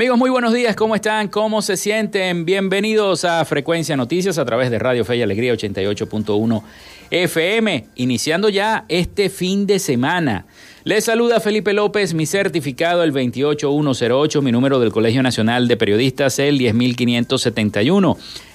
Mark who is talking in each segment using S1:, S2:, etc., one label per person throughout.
S1: Amigos, muy buenos días, ¿cómo están? ¿Cómo se sienten? Bienvenidos a Frecuencia Noticias a través de Radio Fe y Alegría 88.1 FM, iniciando ya este fin de semana. Les saluda Felipe López, mi certificado el 28108, mi número del Colegio Nacional de Periodistas el 10571.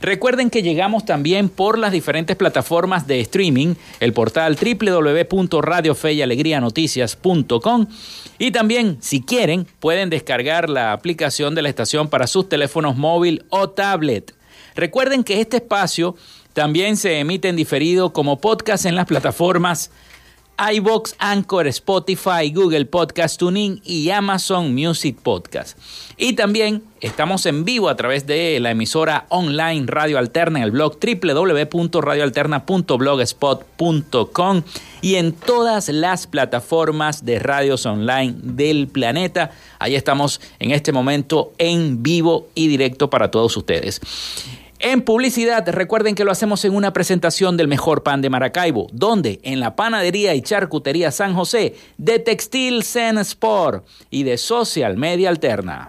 S1: Recuerden que llegamos también por las diferentes plataformas de streaming, el portal www.radiofeyalegrianoticias.com y también, si quieren, pueden descargar la aplicación de la estación para sus teléfonos móvil o tablet. Recuerden que este espacio también se emite en diferido como podcast en las plataformas iBox, Anchor, Spotify, Google Podcast Tuning y Amazon Music Podcast. Y también estamos en vivo a través de la emisora online Radio Alterna en el blog www.radioalterna.blogspot.com y en todas las plataformas de radios online del planeta. Ahí estamos en este momento en vivo y directo para todos ustedes. En publicidad, recuerden que lo hacemos en una presentación del mejor pan de Maracaibo, donde en la panadería y charcutería San José, de Textil Zen Sport y de Social Media Alterna.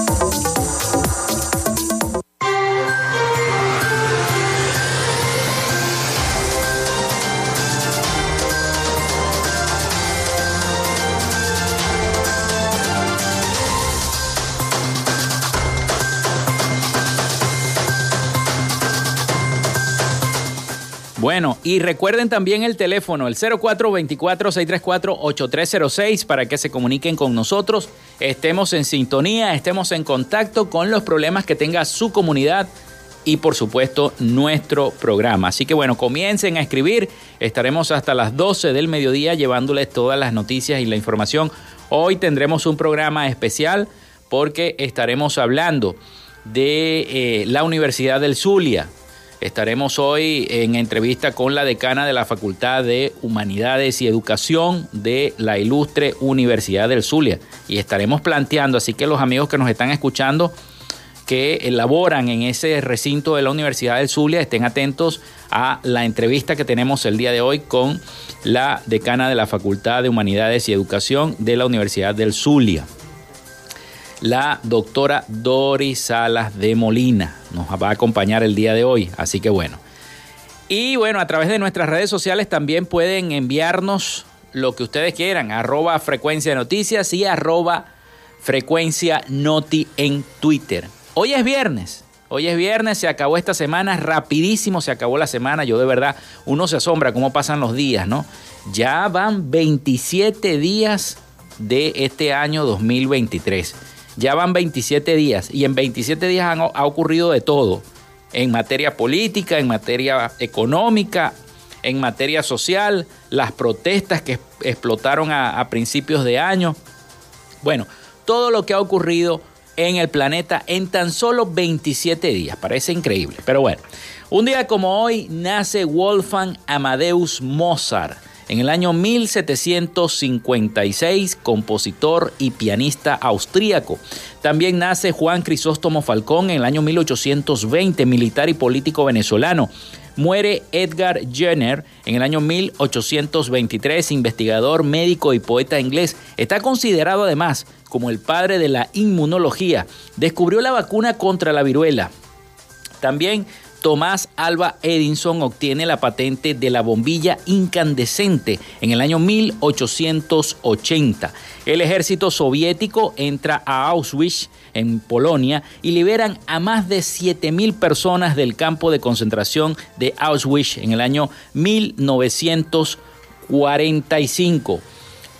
S1: Bueno, y recuerden también el teléfono, el 0424-634-8306, para que se comuniquen con nosotros, estemos en sintonía, estemos en contacto con los problemas que tenga su comunidad y por supuesto nuestro programa. Así que bueno, comiencen a escribir, estaremos hasta las 12 del mediodía llevándoles todas las noticias y la información. Hoy tendremos un programa especial porque estaremos hablando de eh, la Universidad del Zulia Estaremos hoy en entrevista con la decana de la Facultad de Humanidades y Educación de la ilustre Universidad del Zulia. Y estaremos planteando, así que los amigos que nos están escuchando, que elaboran en ese recinto de la Universidad del Zulia, estén atentos a la entrevista que tenemos el día de hoy con la decana de la Facultad de Humanidades y Educación de la Universidad del Zulia la doctora Doris Salas de Molina. Nos va a acompañar el día de hoy, así que bueno. Y bueno, a través de nuestras redes sociales también pueden enviarnos lo que ustedes quieran, arroba frecuencia noticias y arroba frecuencia noti en Twitter. Hoy es viernes, hoy es viernes, se acabó esta semana, rapidísimo se acabó la semana, yo de verdad, uno se asombra cómo pasan los días, ¿no? Ya van 27 días de este año 2023. Ya van 27 días y en 27 días ha ocurrido de todo, en materia política, en materia económica, en materia social, las protestas que explotaron a, principios de año. Bueno, todo lo que ha ocurrido en el planeta en tan solo 27 días. Parece increíble. Pero bueno, un día como hoy nace Wolfgang Amadeus Mozart en el año 1756, compositor y pianista austríaco. También nace Juan Crisóstomo Falcón en el año 1820, militar y político venezolano. Muere Edgar Jenner en el año 1823, investigador, médico y poeta inglés. Está considerado además como el padre de la inmunología. Descubrió la vacuna contra la viruela. También Tomás Alba Edison obtiene la patente de la bombilla incandescente en el año 1880. El ejército soviético entra a Auschwitz, en Polonia, y liberan a más de 7.000 personas del campo de concentración de Auschwitz en el año 1945.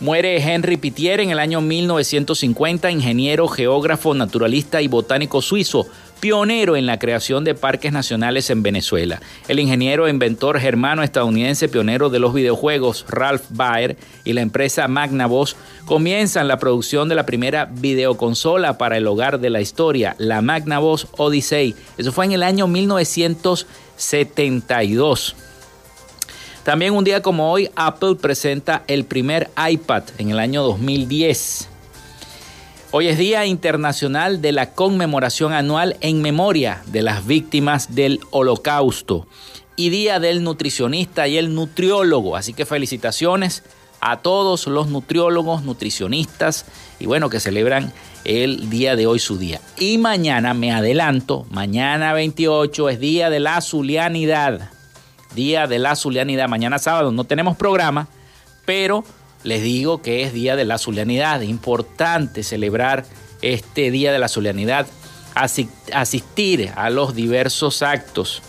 S1: Muere Henry Pitier en el año 1950, ingeniero, geógrafo, naturalista y botánico suizo, pionero en la creación de parques nacionales en Venezuela. El ingeniero e inventor germano estadounidense pionero de los videojuegos Ralph Baer y la empresa Magnavox comienzan la producción de la primera videoconsola para el hogar de la historia, la Magnavox Odyssey. Eso fue en el año 1972. También un día como hoy, Apple presenta el primer iPad en el año 2010. Hoy es Día Internacional de la Conmemoración Anual en Memoria de las Víctimas del Holocausto y Día del Nutricionista y el Nutriólogo. Así que felicitaciones a todos los nutriólogos, nutricionistas y bueno, que celebran el día de hoy su día. Y mañana, me adelanto, mañana 28 es Día de la Zulianidad. Día de la Zulianidad. Mañana sábado no tenemos programa, pero les digo que es Día de la Zulianidad. Importante celebrar este Día de la Zulianidad, asistir a los diversos actos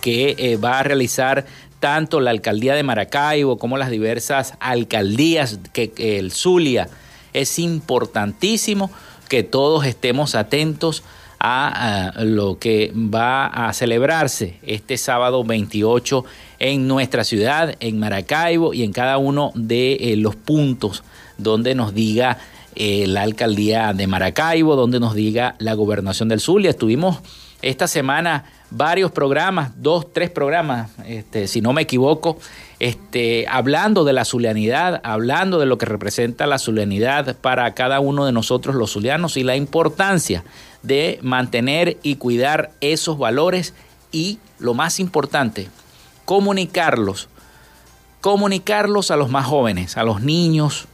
S1: que eh, va a realizar tanto la alcaldía de Maracaibo como las diversas alcaldías que, que el Zulia. Es importantísimo que todos estemos atentos a, lo que va a celebrarse este sábado 28 en nuestra ciudad, en Maracaibo y en cada uno de eh, los puntos donde nos diga eh, la alcaldía de Maracaibo, donde nos diga la gobernación del Zulia. Estuvimos esta semana varios programas, dos, tres programas, este, si no me equivoco, este, hablando de la zulianidad, hablando de lo que representa la zulianidad para cada uno de nosotros los zulianos y la importancia de mantener y cuidar esos valores y, lo más importante, comunicarlos, comunicarlos a los más jóvenes, a los niños,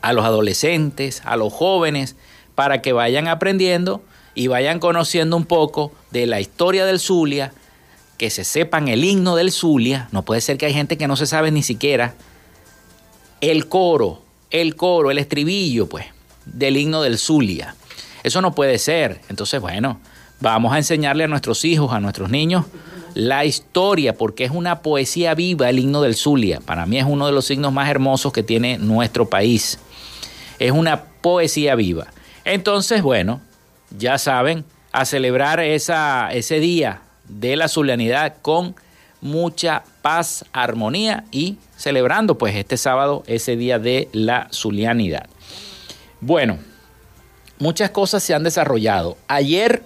S1: a los adolescentes, a los jóvenes, para que vayan aprendiendo y vayan conociendo un poco de la historia del Zulia, que se sepan el himno del Zulia. No puede ser que hay gente que no se sabe ni siquiera el coro, el coro, el estribillo, pues, del himno del Zulia. Eso no puede ser. Entonces, bueno, vamos a enseñarle a nuestros hijos, a nuestros niños, la historia, porque es una poesía viva el himno del Zulia. Para mí es uno de los signos más hermosos que tiene nuestro país. Es una poesía viva. Entonces, bueno, ya saben, a celebrar ese día de la zulianidad con mucha paz, armonía y celebrando pues este sábado ese día de la zulianidad. Bueno, muchas cosas se han desarrollado. Ayer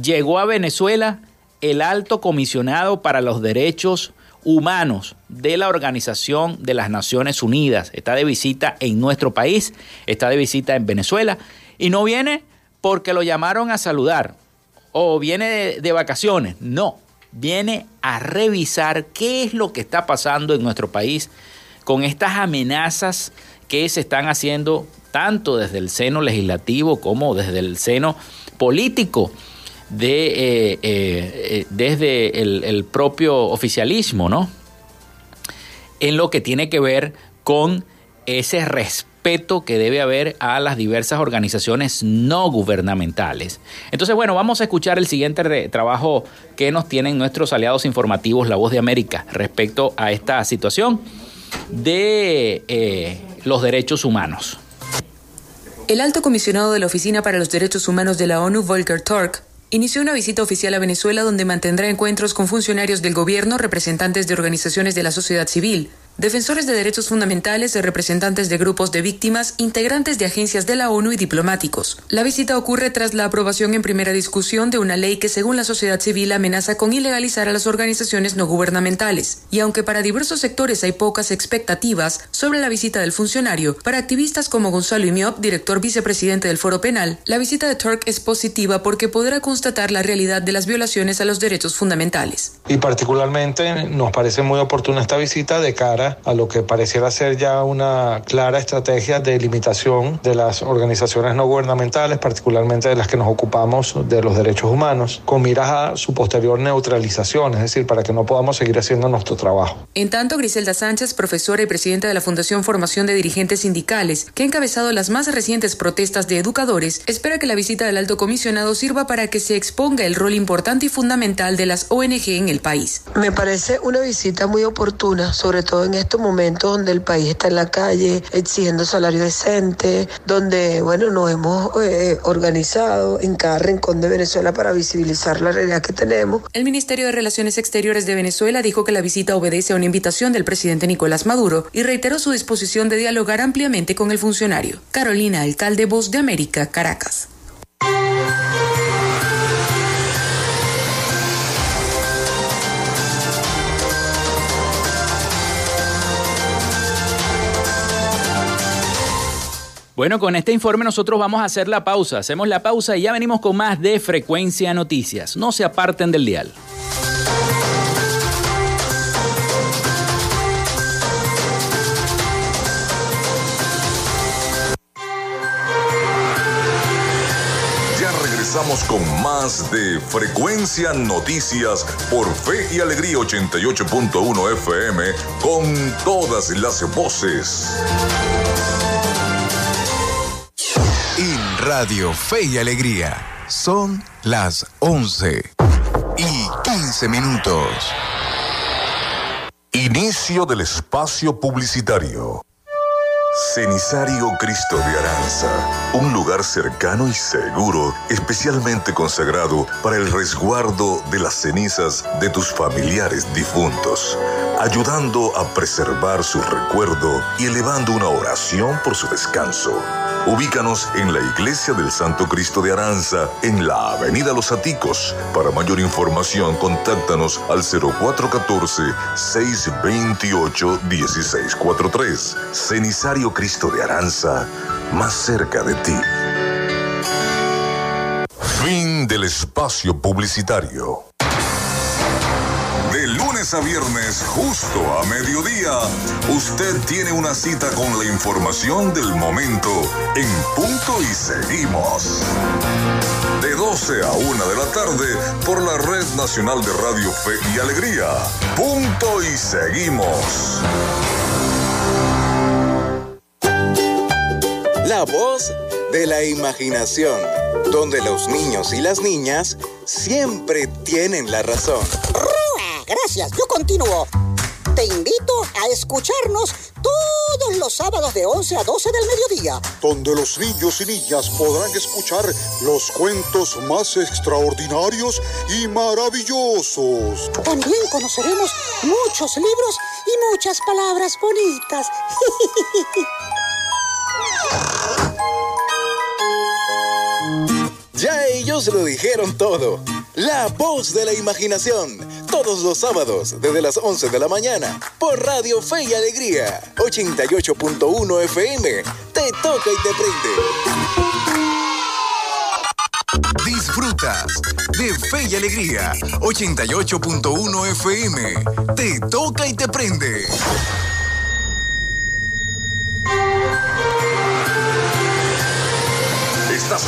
S1: llegó a Venezuela el alto comisionado para los derechos humanos de la Organización de las Naciones Unidas. Está de visita en nuestro país, está de visita en Venezuela y no viene porque lo llamaron a saludar o viene de, vacaciones. No, viene a revisar qué es lo que está pasando en nuestro país con estas amenazas que se están haciendo tanto desde el seno legislativo como desde el seno político, de, eh, eh, eh, desde el, propio oficialismo, ¿no? En lo que tiene que ver con ese respeto que debe haber a las diversas organizaciones no gubernamentales. Entonces, bueno, vamos a escuchar el siguiente trabajo que nos tienen nuestros aliados informativos, La Voz de América, respecto a esta situación de los derechos humanos.
S2: El alto comisionado de la Oficina para los Derechos Humanos de la ONU, Volker Turk, inició una visita oficial a Venezuela donde mantendrá encuentros con funcionarios del gobierno, representantes de organizaciones de la sociedad civil, defensores de derechos fundamentales, representantes de grupos de víctimas, integrantes de agencias de la ONU y diplomáticos. La visita ocurre tras la aprobación en primera discusión de una ley que, según la sociedad civil, amenaza con ilegalizar a las organizaciones no gubernamentales. Y aunque para diversos sectores hay pocas expectativas sobre la visita del funcionario, para activistas como Gonzalo Imiop, director vicepresidente del Foro Penal, la visita de Turk es positiva porque podrá constatar la realidad de las violaciones a los derechos fundamentales.
S3: Y particularmente nos parece muy oportuna esta visita de cara a lo que pareciera ser ya una clara estrategia de limitación de las organizaciones no gubernamentales, particularmente de las que nos ocupamos de los derechos humanos, con miras a su posterior neutralización, es decir, para que no podamos seguir haciendo nuestro trabajo.
S2: En tanto, Griselda Sánchez, profesora y presidenta de la Fundación Formación de Dirigentes Sindicales, que ha encabezado las más recientes protestas de educadores, espera que la visita del alto comisionado sirva para que se exponga el rol importante y fundamental de las ONG en el país.
S4: Me parece una visita muy oportuna, sobre todo en en estos momentos donde el país está en la calle exigiendo salario decente, donde, bueno, nos hemos eh, organizado en cada rincón de Venezuela para visibilizar la realidad que tenemos.
S2: El Ministerio de Relaciones Exteriores de Venezuela dijo que la visita obedece a una invitación del presidente Nicolás Maduro y reiteró su disposición de dialogar ampliamente con el funcionario. Carolina, alcalde Voz de América, Caracas.
S1: Bueno, con este informe nosotros vamos a hacer la pausa. Hacemos la pausa y ya venimos con más de Frecuencia Noticias. No se aparten del dial.
S5: Ya regresamos con más de Frecuencia Noticias por Fe y Alegría 88.1 FM con todas las voces.
S6: Radio Fe y Alegría. Son las 11 y 15 minutos.
S5: Inicio del espacio publicitario. Cenisario Cristo de Aranza, un lugar cercano y seguro, especialmente consagrado para el resguardo de las cenizas de tus familiares difuntos, ayudando a preservar su recuerdo y elevando una oración por su descanso. Ubícanos en la Iglesia del Santo Cristo de Aranza, en la Avenida Los Aticos. Para mayor información, contáctanos al 0414-628-1643. Cristo de Aranza, más cerca de ti. Fin del espacio publicitario a viernes, justo a mediodía, usted tiene una cita con la información del momento en punto y seguimos. De 12 a 1 de la tarde por la Red Nacional de Radio Fe y Alegría. Punto y seguimos.
S7: La voz de la imaginación, donde los niños y las niñas siempre tienen la razón.
S8: Gracias, yo continúo. Te invito a escucharnos todos los sábados de 11 a 12 del mediodía.
S9: Donde los niños y niñas podrán escuchar los cuentos más extraordinarios y maravillosos.
S8: También conoceremos muchos libros y muchas palabras bonitas.
S7: Ya ellos lo dijeron todo. La voz de la imaginación. Todos los sábados, desde las 11 de la mañana, por Radio Fe y Alegría. 88.1 FM. Te toca y te
S6: prende. Disfrutas de Fe y Alegría. 88.1 FM. Te toca y te prende.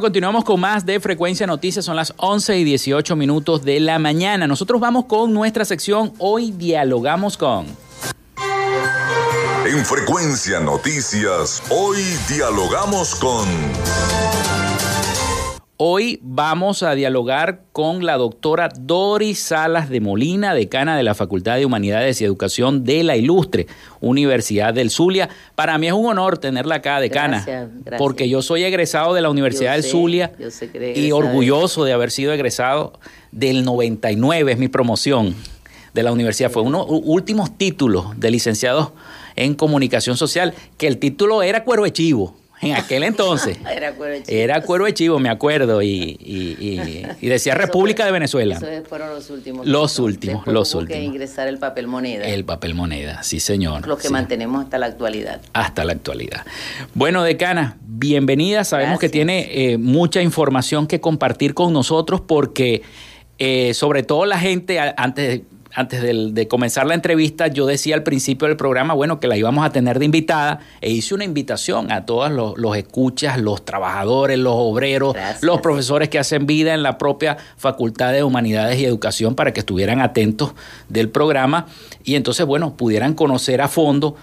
S1: Continuamos con más de Frecuencia Noticias. Son las 11 y 18 minutos de la mañana. Nosotros vamos con nuestra sección Hoy Dialogamos con.
S5: En Frecuencia Noticias, hoy dialogamos con...
S1: Hoy vamos a dialogar con la doctora Doris Salas de Molina, decana de la Facultad de Humanidades y Educación de la Ilustre Universidad del Zulia. Para mí es un honor tenerla acá, decana, porque yo soy egresado de la Universidad del Zulia y orgulloso de haber sido egresado del 99, es mi promoción de la universidad. Fue uno últimos títulos de licenciados en comunicación social, que el título era cuero chivo en aquel entonces.
S10: era cuero de
S1: chivo. Era cuero de chivo, me acuerdo, y, decía República de Venezuela.
S10: Esos fueron los últimos.
S1: Los últimos, los últimos.
S10: que ingresar el papel moneda.
S1: El papel moneda, sí señor.
S10: Los que mantenemos hasta la actualidad.
S1: Hasta la actualidad. Bueno, decana, bienvenida. Sabemos que tiene eh, mucha información que compartir con nosotros porque... Eh, sobre todo la gente, antes antes de, comenzar la entrevista, yo decía al principio del programa, bueno, que la íbamos a tener de invitada e hice una invitación a todos los, escuchas, los trabajadores, los obreros, los profesores que hacen vida en la propia Facultad de Humanidades y Educación para que estuvieran atentos del programa y entonces, bueno, pudieran conocer a fondo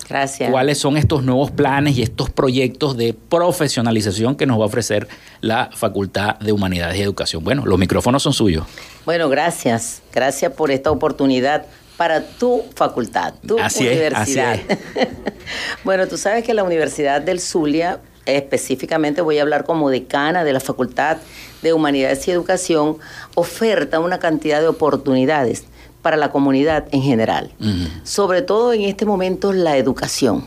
S1: cuáles son estos nuevos planes y estos proyectos de profesionalización que nos va a ofrecer la Facultad de Humanidades y Educación. Bueno, los micrófonos son suyos.
S10: Bueno, gracias. Gracias por esta oportunidad para tu facultad, tu universidad. bueno, tú sabes que la Universidad del Zulia, específicamente voy a hablar como decana de la Facultad de Humanidades y Educación, oferta una cantidad de oportunidades para la comunidad en general. Sobre todo en este momento la educación.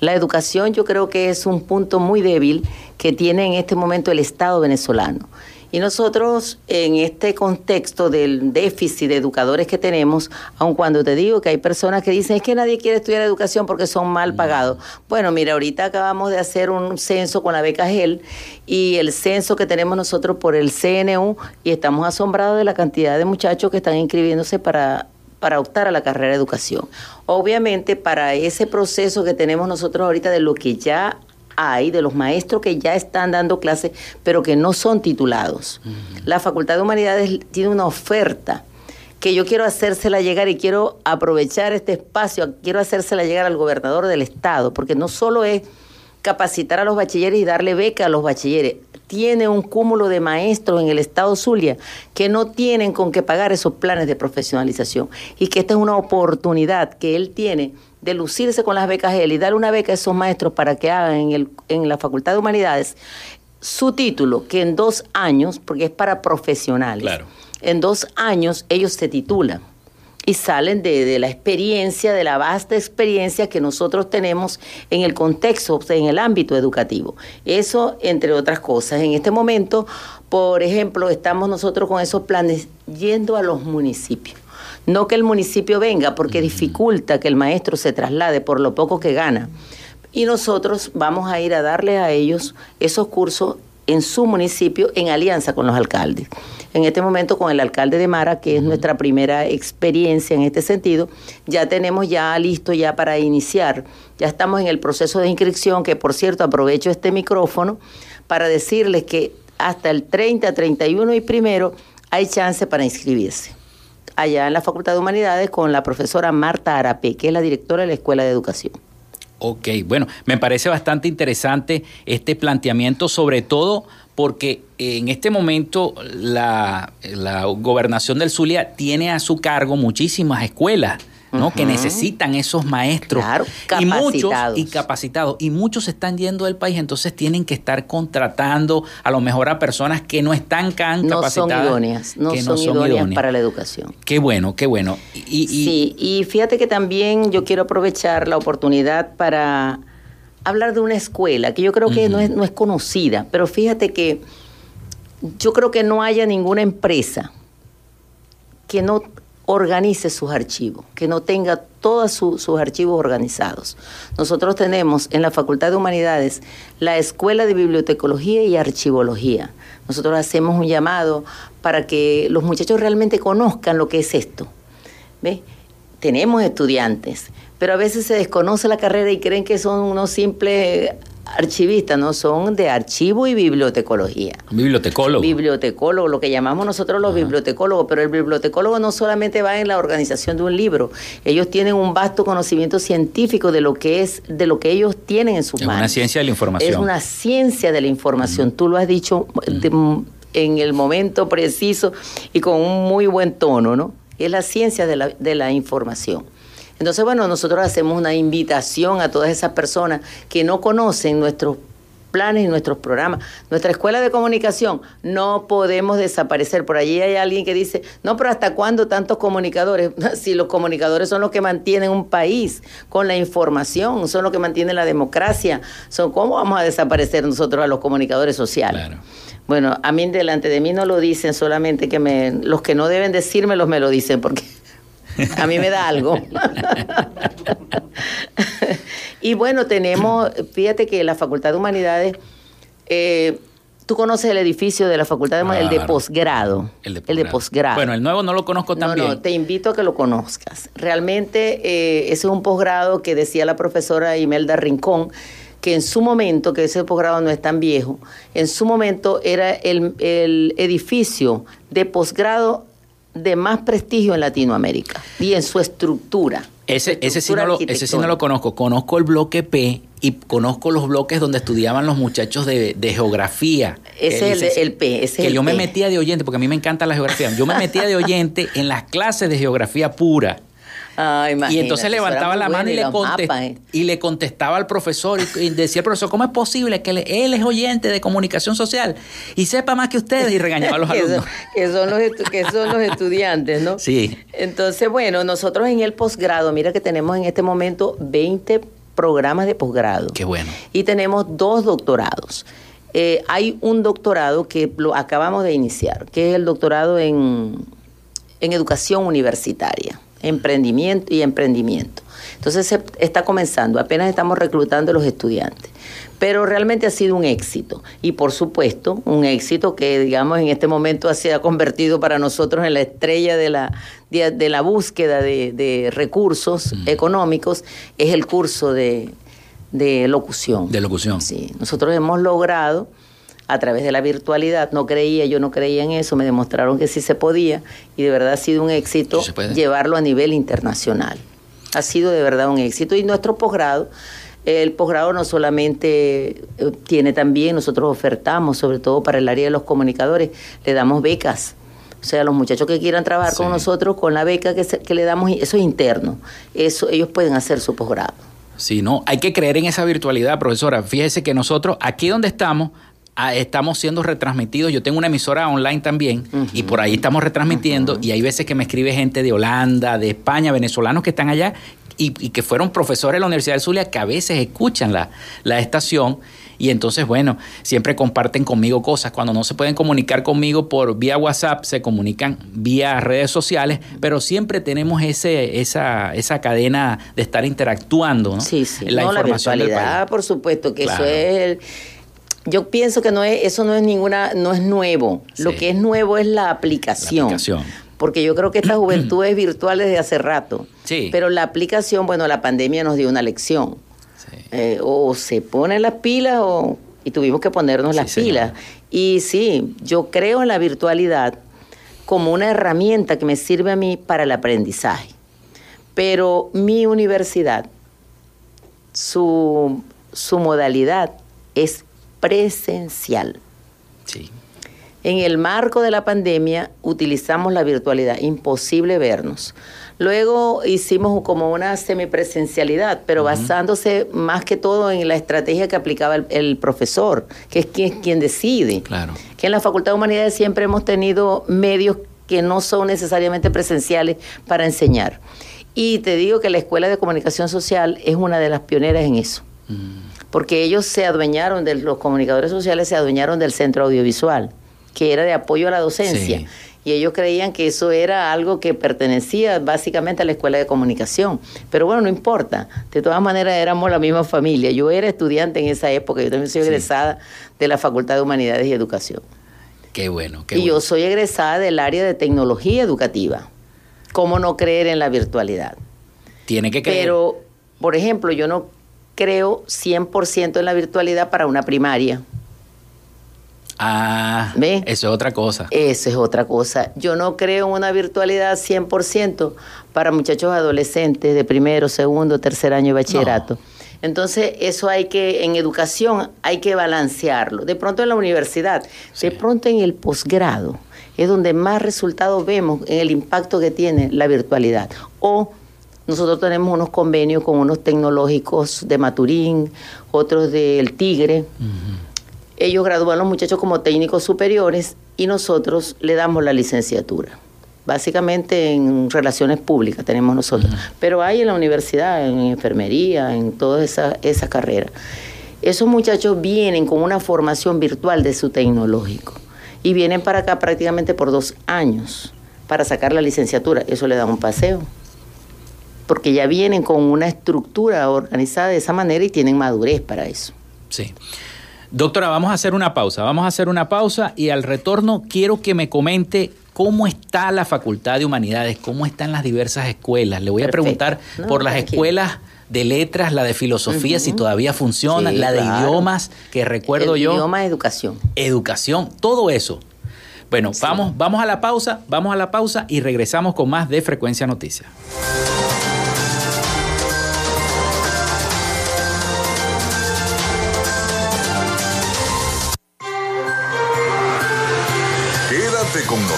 S10: La educación yo creo que es un punto muy débil que tiene en este momento el Estado venezolano. Y nosotros, en este contexto del déficit de educadores que tenemos, aun cuando te digo que hay personas que dicen es que nadie quiere estudiar educación porque son mal pagados. Bueno, mira, ahorita acabamos de hacer un censo con la beca GEL y el censo que tenemos nosotros por el CNU y estamos asombrados de la cantidad de muchachos que están inscribiéndose para para optar a la carrera de educación. Obviamente, para ese proceso que tenemos nosotros ahorita de lo que ya hay de los maestros que ya están dando clases, pero que no son titulados. La Facultad de Humanidades tiene una oferta que yo quiero hacérsela llegar y quiero aprovechar este espacio, quiero hacérsela llegar al gobernador del estado, porque no solo es capacitar a los bachilleres y darle beca a los bachilleres, tiene un cúmulo de maestros en el estado Zulia que no tienen con qué pagar esos planes de profesionalización y que esta es una oportunidad que él tiene de lucirse con las becas él y darle una beca a esos maestros para que hagan en, el, en la Facultad de Humanidades su título, que en dos años, porque es para profesionales, claro. en dos años ellos se titulan y salen de, de, la experiencia, de la vasta experiencia que nosotros tenemos en el contexto, en el ámbito educativo. Eso, entre otras cosas. En este momento, por ejemplo, estamos nosotros con esos planes yendo a los municipios. No que el municipio venga, porque dificulta que el maestro se traslade por lo poco que gana. Y nosotros vamos a ir a darle a ellos esos cursos en su municipio en alianza con los alcaldes. En este momento con el alcalde de Mara, que es nuestra primera experiencia en este sentido, ya tenemos ya listo ya para iniciar. Ya estamos en el proceso de inscripción, que por cierto aprovecho este micrófono para decirles que hasta el 30, 31 y primero hay chance para inscribirse allá en la Facultad de Humanidades con la profesora Marta Arapé, que es la directora de la Escuela de Educación.
S1: Ok, bueno, me parece bastante interesante este planteamiento, sobre todo porque en este momento la, la gobernación del Zulia tiene a su cargo muchísimas escuelas ¿no? Que necesitan esos maestros. y muchos y capacitados. Y muchos están yendo del país, entonces tienen que estar contratando a lo mejor a personas que no están tan
S10: no
S1: capacitadas.
S10: Son idóneas, no, son, idóneas, para la educación.
S1: Qué bueno, qué bueno.
S10: Y, Sí, y fíjate que también yo quiero aprovechar la oportunidad para hablar de una escuela que yo creo que no, es, no es conocida, pero fíjate que yo creo que no haya ninguna empresa que no organice sus archivos, que no tenga todos sus archivos organizados. Nosotros tenemos en la Facultad de Humanidades la Escuela de Bibliotecología y Archivología. Nosotros hacemos un llamado para que los muchachos realmente conozcan lo que es esto. ¿Ve? Tenemos estudiantes, pero a veces se desconoce la carrera y creen que son unos simples archivistas, no son de archivo y bibliotecología.
S1: Bibliotecólogo.
S10: Bibliotecólogo, lo que llamamos nosotros los bibliotecólogos, pero el bibliotecólogo no solamente va en la organización de un libro, ellos tienen un vasto conocimiento científico de lo que es, de lo que ellos tienen en sus manos.
S1: Es una ciencia de la información.
S10: Es una ciencia de la información, tú lo has dicho en el momento preciso y con un muy buen tono, ¿no? Es la ciencia de la, de la información. Entonces, bueno, nosotros hacemos una invitación a todas esas personas que no conocen nuestros planes y nuestros programas. Nuestra escuela de comunicación no podemos desaparecer. Por allí hay alguien que dice, no, pero ¿hasta cuándo tantos comunicadores? Si los comunicadores son los que mantienen un país con la información, son los que mantienen la democracia, son ¿cómo vamos a desaparecer nosotros a los comunicadores sociales? Bueno, a mí delante de mí no lo dicen, solamente que me, los que no deben decírmelos me lo dicen, porque a mí me da algo. y bueno, tenemos, fíjate que la Facultad de Humanidades, eh, tú conoces el edificio de la Facultad de Humanidades, el de posgrado. El de posgrado.
S1: Bueno, el nuevo no lo conozco también. No, no,
S10: te invito a que lo conozcas. Realmente eh, ese es un posgrado que decía la profesora Imelda Rincón, que en su momento, que ese posgrado no es tan viejo, en su momento era el, el edificio de posgrado de más prestigio en Latinoamérica y en su estructura.
S1: Ese, ese, sí no lo, ese sí no lo conozco. Conozco el bloque P y conozco los bloques donde estudiaban los muchachos de, geografía.
S10: Ese es el, P. Ese
S1: que
S10: yo
S1: me metía de oyente, porque a mí me encanta la geografía. Yo me metía de oyente en las clases de geografía pura. Ah, y entonces levantaba la mano y le, eh. y le, contestaba al profesor y, decía, profesor, ¿cómo es posible que él es oyente de comunicación social y sepa más que ustedes? Y regañaba a los alumnos.
S10: que, son los que son los estudiantes, ¿no?
S1: Sí.
S10: Entonces, bueno, nosotros en el posgrado, mira que tenemos en este momento 20 programas de posgrado.
S1: Qué bueno.
S10: Y tenemos dos doctorados. Eh, hay un doctorado que lo acabamos de iniciar, que es el doctorado en, en educación universitaria emprendimiento y emprendimiento. Entonces se está comenzando, apenas estamos reclutando a los estudiantes, pero realmente ha sido un éxito y por supuesto un éxito que digamos en este momento se ha convertido para nosotros en la estrella de la, de, la búsqueda de, recursos económicos, es el curso de, de locución.
S1: De locución.
S10: Sí, nosotros hemos logrado a través de la virtualidad, no creía, yo no creía en eso, me demostraron que sí se podía y de verdad ha sido un éxito llevarlo a nivel internacional. Ha sido de verdad un éxito y nuestro posgrado el posgrado no solamente eh, tiene también, nosotros ofertamos, sobre todo para el área de los comunicadores, le damos becas. O sea, los muchachos que quieran trabajar con nosotros, con la beca que, que le damos, eso es interno. Eso, ellos pueden hacer su posgrado.
S1: Sí, no, hay que creer en esa virtualidad, profesora. Fíjese que nosotros, aquí donde estamos, estamos siendo retransmitidos. Yo tengo una emisora online también y por ahí estamos retransmitiendo y hay veces que me escribe gente de Holanda, de España, venezolanos que están allá y, que fueron profesores de la Universidad de Zulia que a veces escuchan la, la estación y entonces, bueno, siempre comparten conmigo cosas. Cuando no se pueden comunicar conmigo por vía WhatsApp, se comunican vía redes sociales, pero siempre tenemos ese, esa, esa cadena de estar interactuando, ¿no?
S10: Sí, sí. La la virtualidad, por supuesto, que eso es el yo pienso que no es, eso no es ninguna, no es nuevo. Lo que es nuevo es la aplicación. La aplicación porque yo creo que esta juventud es virtual desde hace rato. Sí. Pero la aplicación, bueno, la pandemia nos dio una lección. Eh, o se ponen las pilas o, y tuvimos que ponernos las pilas. Y sí, yo creo en la virtualidad como una herramienta que me sirve a mí para el aprendizaje. Pero mi universidad, su, su modalidad es presencial. Sí. En el marco de la pandemia utilizamos la virtualidad, imposible vernos. Luego hicimos como una semipresencialidad, pero basándose más que todo en la estrategia que aplicaba el, profesor, que es quien, quien decide. Claro. Que en la Facultad de Humanidades siempre hemos tenido medios que no son necesariamente presenciales para enseñar. Y te digo que la Escuela de Comunicación Social es una de las pioneras en eso. Mm. Porque ellos se adueñaron de los comunicadores sociales, se adueñaron del centro audiovisual que era de apoyo a la docencia. Y ellos creían que eso era algo que pertenecía básicamente a la escuela de comunicación. Pero bueno, no importa. De todas maneras, éramos la misma familia. Yo era estudiante en esa época. Yo también soy egresada de la Facultad de Humanidades y Educación.
S1: Qué bueno, qué
S10: y yo soy egresada del área de tecnología educativa. ¿Cómo no creer en la virtualidad?
S1: Tiene que creer.
S10: Pero, por ejemplo, yo no creo 100% en la virtualidad para una primaria.
S1: Ah, eso es otra cosa.
S10: Eso es otra cosa. Yo no creo en una virtualidad 100% para muchachos adolescentes de primero, segundo, tercer año de bachillerato. Entonces, eso hay que, en educación, hay que balancearlo. De pronto en la universidad, de pronto en el posgrado, es donde más resultados vemos en el impacto que tiene la virtualidad. O nosotros tenemos unos convenios con unos tecnológicos de Maturín, otros del Tigre. Ellos gradúan a los muchachos como técnicos superiores y nosotros le damos la licenciatura. Básicamente en relaciones públicas tenemos nosotros. Pero hay en la universidad, en enfermería, en todas esas esa carreras. Esos muchachos vienen con una formación virtual de su tecnológico y vienen para acá prácticamente por dos años para sacar la licenciatura. Eso le da un paseo. Porque ya vienen con una estructura organizada de esa manera y tienen madurez para eso.
S1: Sí. Doctora, vamos a hacer una pausa, vamos a hacer una pausa y al retorno quiero que me comente cómo está la Facultad de Humanidades, cómo están las diversas escuelas. Le voy a preguntar por las escuelas de letras, la de filosofía, si todavía funciona, la de idiomas, que recuerdo yo.
S10: Idioma, educación.
S1: Educación, todo eso. Bueno, vamos, vamos a la pausa, vamos a la pausa y regresamos con más de Frecuencia Noticias.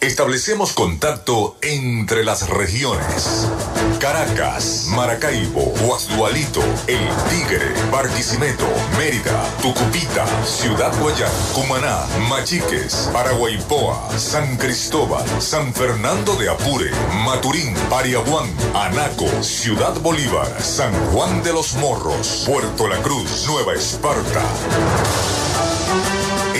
S5: Establecemos contacto entre las regiones. Caracas, Maracaibo, Guasdualito, El Tigre, Barquisimeto, Mérida, Tucupita, Ciudad Guayán, Cumaná, Machiques, Paraguaypoa, San Cristóbal, San Fernando de Apure, Maturín, Pariaguán, Anaco, Ciudad Bolívar, San Juan de los Morros, Puerto La Cruz, Nueva Esparta.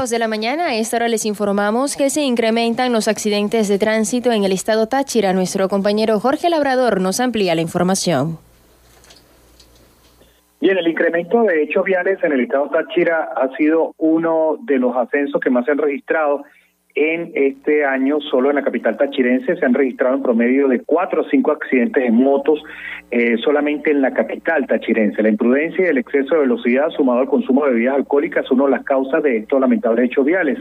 S11: 31 minutos de la mañana, a esta hora les informamos que se incrementan los accidentes de tránsito en el estado Táchira. Nuestro compañero Jorge Labrador nos amplía la información.
S12: Bien, el incremento de hechos viales en el estado Táchira ha sido uno de los ascensos que más se han registrado en este año, solo en la capital tachirense, se han registrado en promedio de cuatro o cinco accidentes en motos eh, solamente en la capital tachirense. La imprudencia y el exceso de velocidad sumado al consumo de bebidas alcohólicas son una de las causas de estos lamentables hechos viales.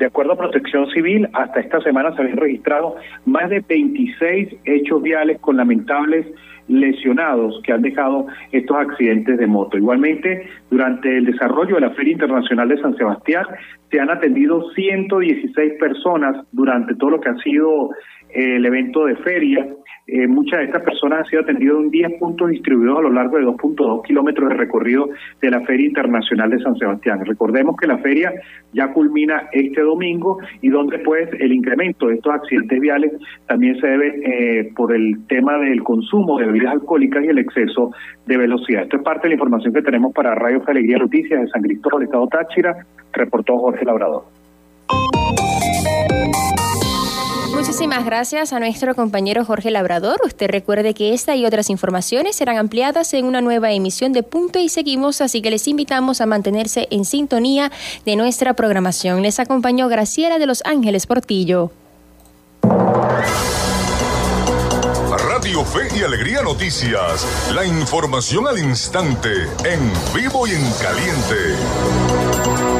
S12: De acuerdo a Protección Civil, hasta esta semana se habían registrado más de 26 hechos viales con lamentables lesionados que han dejado estos accidentes de moto. Igualmente, durante el desarrollo de la Feria Internacional de San Sebastián, se han atendido 116 personas durante todo lo que ha sido eh, el evento de feria eh, muchas de estas personas han sido atendidas en 10 puntos distribuidos a lo largo de 2.2 kilómetros de recorrido de la Feria Internacional de San Sebastián. Recordemos que la feria ya culmina este domingo y donde pues el incremento de estos accidentes viales también se debe eh, por el tema del consumo de bebidas alcohólicas y el exceso de velocidad. Esto es parte de la información que tenemos para Radio Alegría Noticias de San Cristóbal, Estado Táchira, reportó Jorge Labrador.
S11: Muchísimas gracias a nuestro compañero Jorge Labrador. Usted recuerde que esta y otras informaciones serán ampliadas en una nueva emisión de Punto y Seguimos, así que les invitamos a mantenerse en sintonía de nuestra programación. Les acompañó Graciela de Los Ángeles Portillo.
S5: Radio Fe y Alegría Noticias, la información al instante, en vivo y en caliente.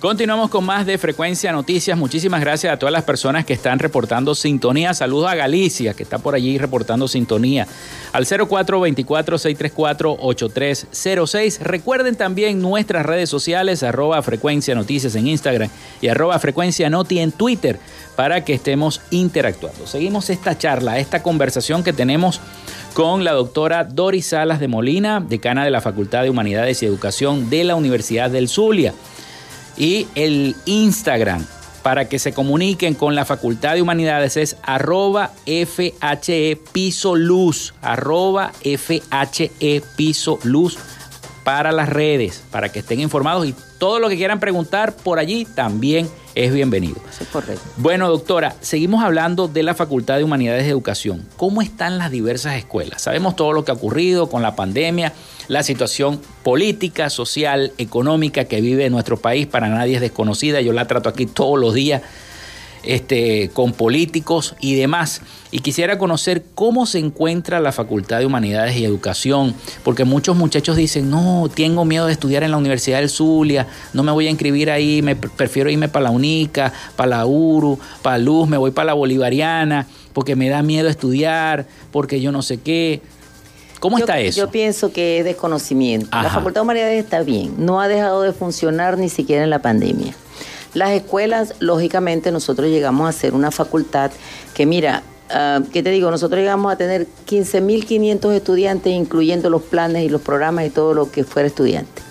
S13: Continuamos con más de Frecuencia Noticias. Muchísimas gracias a todas las personas que están reportando sintonía. Saludos a Galicia, que está por allí reportando sintonía. Al 0424-634-8306. Recuerden también nuestras redes sociales, arroba Frecuencia Noticias en Instagram y arroba Frecuencia Noti en Twitter, para que estemos interactuando. Seguimos esta charla, esta conversación que tenemos
S1: con la doctora Doris Salas de Molina, decana de la Facultad de Humanidades y Educación de la Universidad del Zulia. Y el Instagram para que se comuniquen con la Facultad de Humanidades es arroba FHE Piso Luz, arroba FHE Piso Luz para las redes, para que estén informados y todo lo que quieran preguntar por allí también es bienvenido.
S10: correcto.
S1: Bueno, doctora, seguimos hablando de la Facultad de Humanidades de Educación. ¿Cómo están las diversas escuelas? Sabemos todo lo que ha ocurrido con la pandemia, la situación política, social, económica que vive nuestro país, para nadie es desconocida, yo la trato aquí todos los días este, con políticos y demás. Y quisiera conocer cómo se encuentra la Facultad de Humanidades y Educación, porque muchos muchachos dicen, no, tengo miedo de estudiar en la Universidad del Zulia, no me voy a inscribir ahí, me prefiero irme para la UNICA, para la URU, para Luz, me voy para la Bolivariana, porque me da miedo estudiar, porque yo no sé qué. ¿Cómo está eso?
S10: Yo pienso que es desconocimiento. La Facultad de Humanidades está bien, no ha dejado de funcionar ni siquiera en la pandemia. Las escuelas, lógicamente, nosotros llegamos a ser una facultad que, mira, uh, ¿qué te digo? Nosotros llegamos a tener 15.500 estudiantes, incluyendo los planes y los programas y todo lo que fuera estudiante.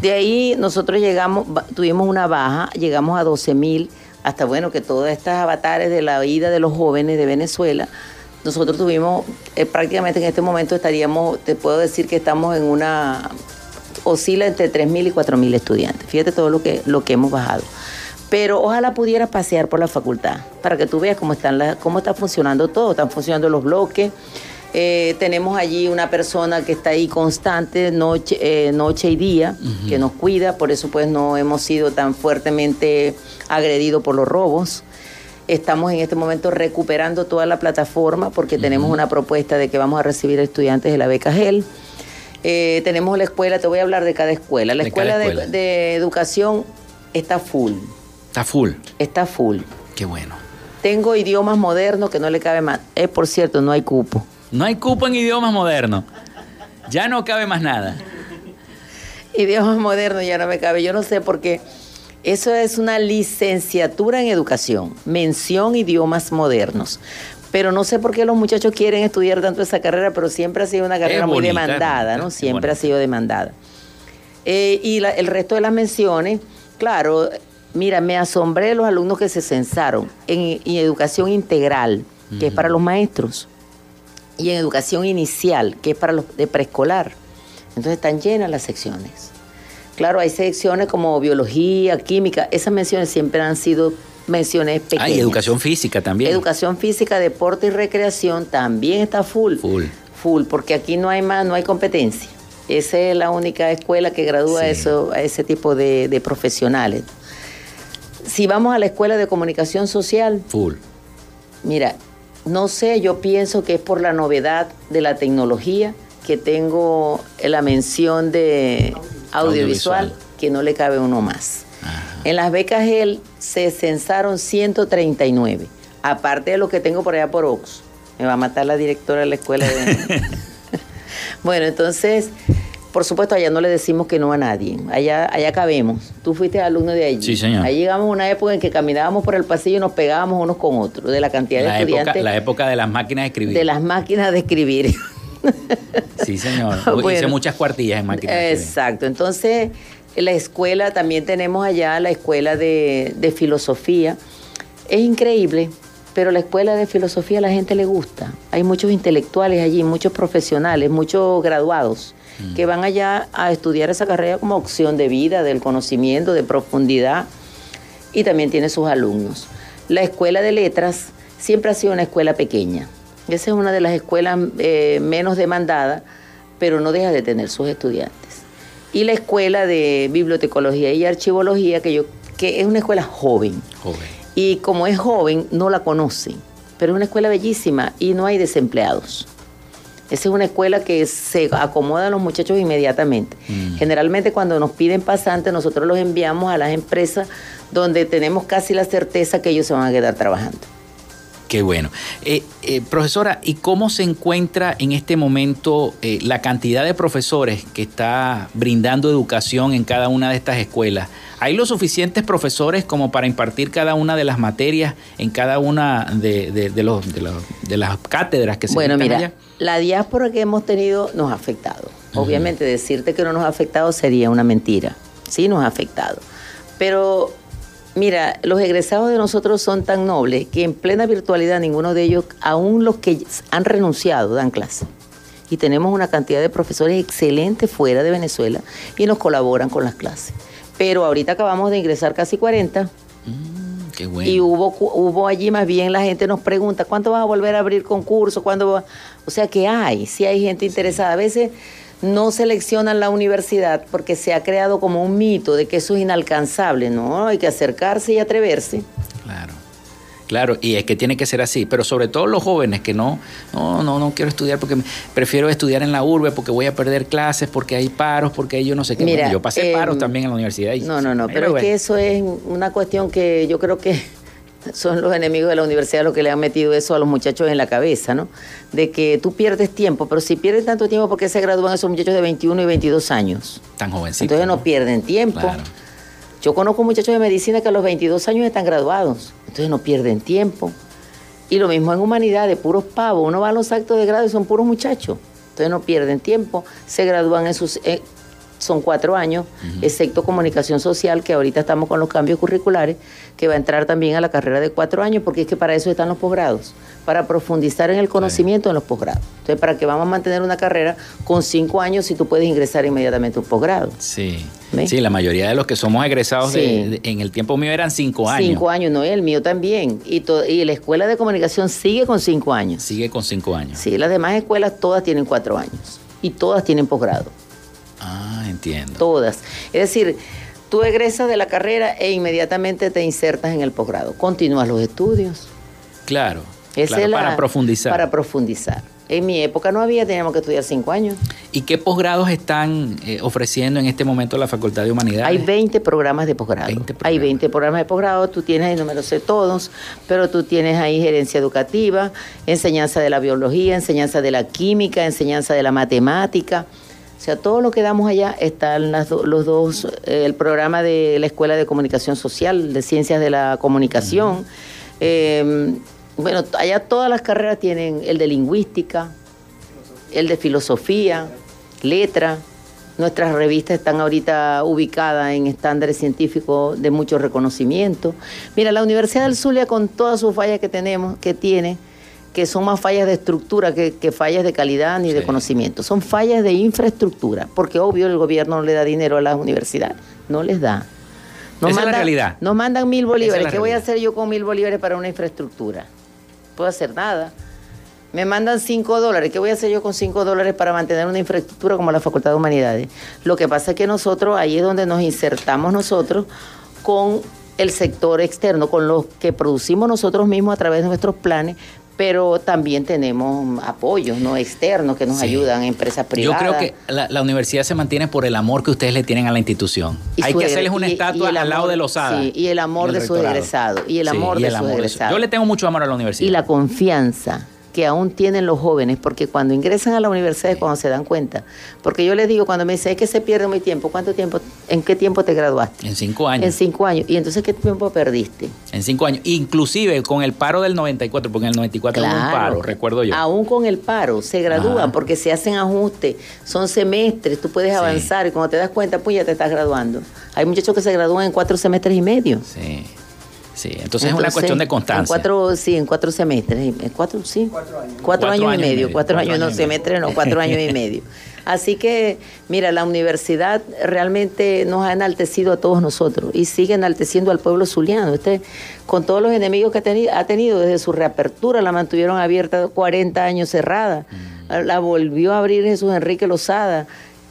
S10: De ahí nosotros llegamos, tuvimos una baja, llegamos a 12.000, hasta bueno, que todas estas avatares de la vida de los jóvenes de Venezuela, nosotros tuvimos, eh, prácticamente en este momento estaríamos, te puedo decir que estamos en una, oscila entre 3.000 y 4.000 estudiantes. Fíjate todo lo que, lo que hemos bajado pero ojalá pudieras pasear por la facultad para que tú veas cómo, están cómo está funcionando todo, están funcionando los bloques. Eh, tenemos allí una persona que está ahí constante noche, eh, noche y día, que nos cuida, por eso pues no hemos sido tan fuertemente agredidos por los robos. Estamos en este momento recuperando toda la plataforma porque tenemos una propuesta de que vamos a recibir estudiantes de la beca GEL. Eh, tenemos la escuela, te voy a hablar de cada escuela. La escuela, de educación está full.
S1: Está full.
S10: Está full.
S1: Qué bueno.
S10: Tengo idiomas modernos que no le cabe más. Eh, por cierto, no hay cupo.
S1: No hay cupo en idiomas modernos. Ya no cabe más nada.
S10: Idiomas modernos ya no me cabe. Yo no sé por qué. Eso es una licenciatura en educación, mención idiomas modernos. Pero no sé por qué los muchachos quieren estudiar tanto esa carrera, pero siempre ha sido una carrera muy demandada, ¿no? Siempre ha sido demandada. Eh, y el resto de las menciones, claro, Mira, me asombré de los alumnos que se censaron en, educación integral, que es para los maestros, y en educación inicial, que es para los de preescolar. Entonces están llenas las secciones. Claro, hay secciones como biología, química, esas menciones siempre han sido menciones pequeñas. Hay
S1: educación física también.
S10: Educación física, deporte y recreación también está full.
S1: Full.
S10: Full, porque aquí no hay más, no hay competencia. Esa es la única escuela que gradúa eso, a ese tipo de profesionales. Si vamos a la escuela de comunicación social.
S1: Full.
S10: Mira, no sé, yo pienso que es por la novedad de la tecnología que tengo la mención de audiovisual, que no le cabe uno más. En las becas él se censaron 139, aparte de lo que tengo por allá por Ox. Me va a matar la directora de la escuela. De... bueno, entonces por supuesto, allá no le decimos que no a nadie. Allá, allá cabemos. Tú fuiste alumno de allí.
S1: Sí, señor.
S10: Ahí llegamos a una época en que caminábamos por el pasillo y nos pegábamos unos con otros, de la cantidad de estudiantes.
S1: la época de las máquinas de escribir.
S10: De las máquinas de escribir.
S1: Sí, señor. Hice muchas cuartillas en
S10: escribir. Exacto. Entonces, la escuela, también tenemos allá la escuela de, de filosofía. Es increíble pero la escuela de filosofía a la gente le gusta. Hay muchos intelectuales allí, muchos profesionales, muchos graduados Mm. que van allá a estudiar esa carrera como opción de vida, del conocimiento, de profundidad, y también tiene sus alumnos. La escuela de letras siempre ha sido una escuela pequeña. Esa es una de las escuelas eh, menos demandadas, pero no deja de tener sus estudiantes. Y la escuela de bibliotecología y archivología, que, yo, que es una escuela joven.
S1: Joven.
S10: Y como es joven, no la conocen, pero es una escuela bellísima y no hay desempleados. Esa es una escuela que se acomoda a los muchachos inmediatamente. Mm. Generalmente cuando nos piden pasantes, nosotros los enviamos a las empresas donde tenemos casi la certeza que ellos se van a quedar trabajando.
S1: Qué bueno. Eh, eh, profesora, ¿y cómo se encuentra en este momento eh, la cantidad de profesores que está brindando educación en cada una de estas escuelas? ¿Hay los suficientes profesores como para impartir cada una de las materias en cada una de, los, de, las cátedras que se
S10: Bueno, mira, la diáspora que hemos tenido nos ha afectado. Obviamente decirte que no nos ha afectado sería una mentira. Sí nos ha afectado. Pero Mira, los egresados de nosotros son tan nobles que en plena virtualidad ninguno de ellos, aún los que han renunciado, dan clase. Y tenemos una cantidad de profesores excelentes fuera de Venezuela y nos colaboran con las clases. Pero ahorita acabamos de ingresar casi 40. Mm, qué bueno. Y hubo, hubo allí más bien la gente nos pregunta, ¿cuánto vas a volver a abrir concursos? ¿Cuándo va? O sea que hay, sí hay gente interesada. A veces no seleccionan la universidad porque se ha creado como un mito de que eso es inalcanzable, ¿no? Hay que acercarse y atreverse.
S1: Claro. Claro, y es que tiene que ser así, pero sobre todo los jóvenes que no, no, no, no quiero estudiar porque prefiero estudiar en la urbe porque voy a perder clases, porque hay paros, porque yo no sé qué. Mira, yo pasé paros em, también en la universidad.
S10: no, no, no, pero es que eso es una cuestión que yo creo que son los enemigos de la universidad los que le han metido eso a los muchachos en la cabeza, ¿no? De que tú pierdes tiempo, pero si pierdes tanto tiempo, ¿por qué se gradúan esos muchachos de 21 y 22 años?
S1: Tan jovencitos.
S10: Entonces no, pierden tiempo. Yo conozco muchachos de medicina que a los 22 años están graduados, entonces no pierden tiempo. Y lo mismo en humanidad, de puros pavos. Uno va a los actos de grado y son puros muchachos. Entonces no pierden tiempo, se gradúan en sus, eh, son cuatro años, excepto comunicación social, que ahorita estamos con los cambios curriculares, que va a entrar también a la carrera de cuatro años, porque es que para eso están los posgrados, para profundizar en el conocimiento en los posgrados. Entonces, ¿para que vamos a mantener una carrera con cinco años si tú puedes ingresar inmediatamente a un posgrado?
S1: Sí. Sí, la mayoría de los que somos egresados en el tiempo mío eran cinco años.
S10: Cinco años, no, el mío también. Y, y la escuela de comunicación sigue con cinco años.
S1: Sigue con cinco años.
S10: Sí, las demás escuelas todas tienen cuatro años y todas tienen posgrado.
S1: Ah, entiendo.
S10: Todas. Es decir, tú egresas de la carrera e inmediatamente te insertas en el posgrado. Continúas los estudios.
S1: Claro. para profundizar.
S10: Para profundizar. En mi época no había, teníamos que estudiar cinco años.
S1: ¿Y qué posgrados están eh, ofreciendo en este momento la Facultad de Humanidades?
S10: Hay 20 programas de posgrado. Hay 20 programas de posgrado, tú tienes ahí, no me lo sé todos, pero tú tienes ahí gerencia educativa, enseñanza de la biología, enseñanza de la química, enseñanza de la matemática. O sea, todo lo que damos allá están las los dos, eh, el programa de la Escuela de Comunicación Social, de Ciencias de la Comunicación. Em, bueno, allá todas las carreras tienen el de lingüística, el de filosofía, letra. Nuestras revistas están ahorita ubicadas en estándares científicos de mucho reconocimiento. Mira, la Universidad del Zulia, con todas sus fallas que tenemos, que tiene, que son más fallas de estructura que, fallas de calidad ni de conocimiento. Son fallas de infraestructura, porque obvio el gobierno no le da dinero a las universidades, no les da.
S1: Esa es la realidad.
S10: Nos mandan mil bolívares. ¿Qué voy a hacer yo con mil bolívares para una infraestructura? No puedo hacer nada. Me mandan cinco dólares. ¿Qué voy a hacer yo con cinco dólares para mantener una infraestructura como la Facultad de Humanidades? Lo que pasa es que nosotros, ahí es donde nos insertamos nosotros con el sector externo, con los que producimos nosotros mismos a través de nuestros planes, pero también tenemos apoyos no externos que nos ayudan, empresas privadas.
S1: Yo creo que la, universidad se mantiene por el amor que ustedes le tienen a la institución. Hay que hacerles una estatua al lado de los Sí,
S10: y el amor de sus egresados. Y el amor de sus egresados.
S1: Yo le tengo mucho amor a la universidad.
S10: Y la confianza que aún tienen los jóvenes, porque cuando ingresan a la universidad es cuando se dan cuenta. Porque yo les digo, cuando me dicen, es que se pierde muy tiempo, ¿cuánto tiempo, en qué tiempo te graduaste?
S1: En cinco años.
S10: En cinco años. ¿Y entonces qué tiempo perdiste?
S1: En cinco años. Inclusive con el paro del 94, porque en el 94 hubo un paro, recuerdo yo.
S10: Aún con el paro, se gradúan porque se hacen ajustes, son semestres, tú puedes avanzar y cuando te das cuenta, pues ya te estás graduando. Hay muchachos que se gradúan en cuatro semestres y medio.
S1: Sí. Sí, entonces, es una cuestión de constancia.
S10: En cuatro, sí, en cuatro semestres. En cuatro, sí. Cuatro años. Cuatro, años, y medio. Cuatro, años, no semestres, no, cuatro años y medio. Así que, mira, la universidad realmente nos ha enaltecido a todos nosotros y sigue enalteciendo al pueblo zuliano. Este, con todos los enemigos que ha tenido, ha tenido desde su reapertura, la mantuvieron abierta 40 años cerrada. Mm. La volvió a abrir Jesús Enrique Lozada.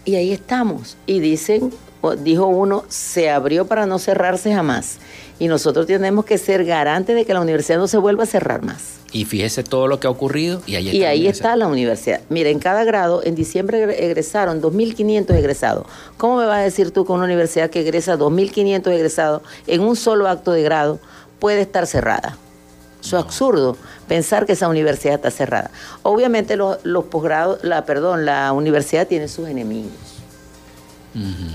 S10: Y ahí estamos. Y dicen, dijo uno, se abrió para no cerrarse jamás y nosotros tenemos que ser garantes de que la universidad no se vuelva a cerrar más.
S1: Y fíjese todo lo que ha ocurrido y ahí está.
S10: Y ahí la está la universidad. Mira, en cada grado, en diciembre egresaron 2.500 egresados. ¿Cómo me vas a decir tú que una universidad que egresa 2.500 egresados en un solo acto de grado puede estar cerrada? Eso es absurdo pensar que esa universidad está cerrada. Obviamente los, los posgrados, la, perdón, la universidad tiene sus enemigos.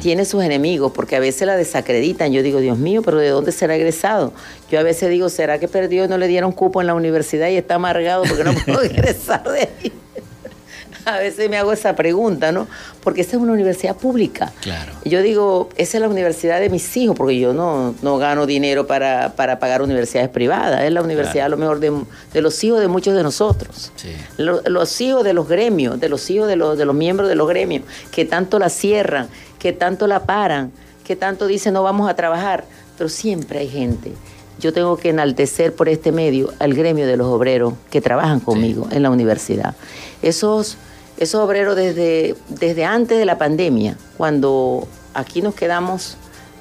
S10: Tiene sus enemigos porque a veces la desacreditan. Yo digo, Dios mío, pero ¿de dónde será egresado? Yo a veces digo, ¿será que perdió y no le dieron cupo en la universidad y está amargado porque no puedo egresar de ahí? a veces me hago esa pregunta, ¿no? Porque esta es una universidad pública.
S1: Claro.
S10: Yo digo, esa es la universidad de mis hijos, porque yo no, no gano dinero para, para pagar universidades privadas. Es la universidad, a lo mejor, de, de, los hijos de muchos de nosotros.
S1: Sí.
S10: Los, los, hijos de los gremios, de los hijos de los, de los miembros de los gremios, que tanto la cierran, que tanto la paran, que tanto dicen no vamos a trabajar. Pero siempre hay gente yo tengo que enaltecer por este medio al gremio de los obreros que trabajan conmigo sí. en la universidad. Esos esos obreros desde, desde antes de la pandemia, cuando aquí nos quedamos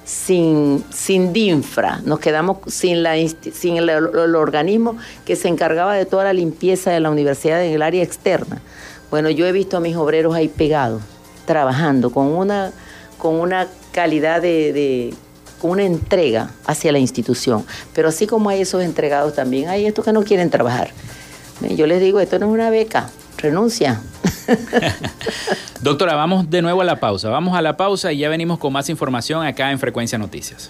S10: sin, sin DINFRA, nos quedamos sin, la, sin el, organismo que se encargaba de toda la limpieza de la universidad en el área externa. Bueno, yo he visto a mis obreros ahí pegados, trabajando con una, con una calidad de, de con una entrega hacia la institución. Pero así como hay esos entregados también, hay estos que no quieren trabajar. Yo les digo, esto no es una beca, renuncia.
S1: Doctora, vamos de nuevo a la pausa. Vamos a la pausa y ya venimos con más información acá en Frecuencia Noticias.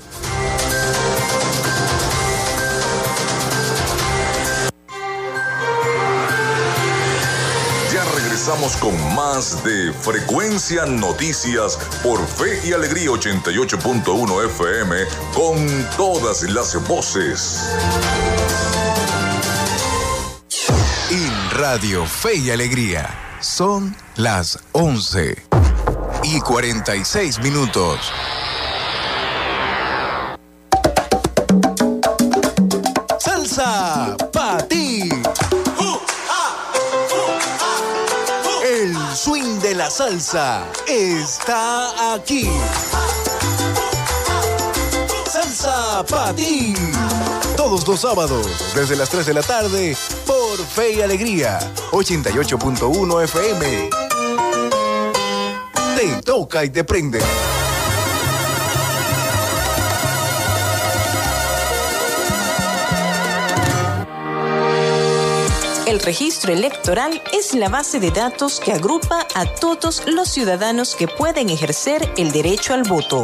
S5: Ya regresamos con más de Frecuencia Noticias por Fe y Alegría 88.1 FM con todas las voces.
S6: Radio Fe y Alegría son las 11 y 46 minutos. Salsa para ti. El swing de la salsa está aquí. Ti. Todos los sábados, desde las 3 de la tarde, por Fe y Alegría, 88.1 FM. Te toca y te prende.
S14: El registro electoral es la base de datos que agrupa a todos los ciudadanos que pueden ejercer el derecho al voto.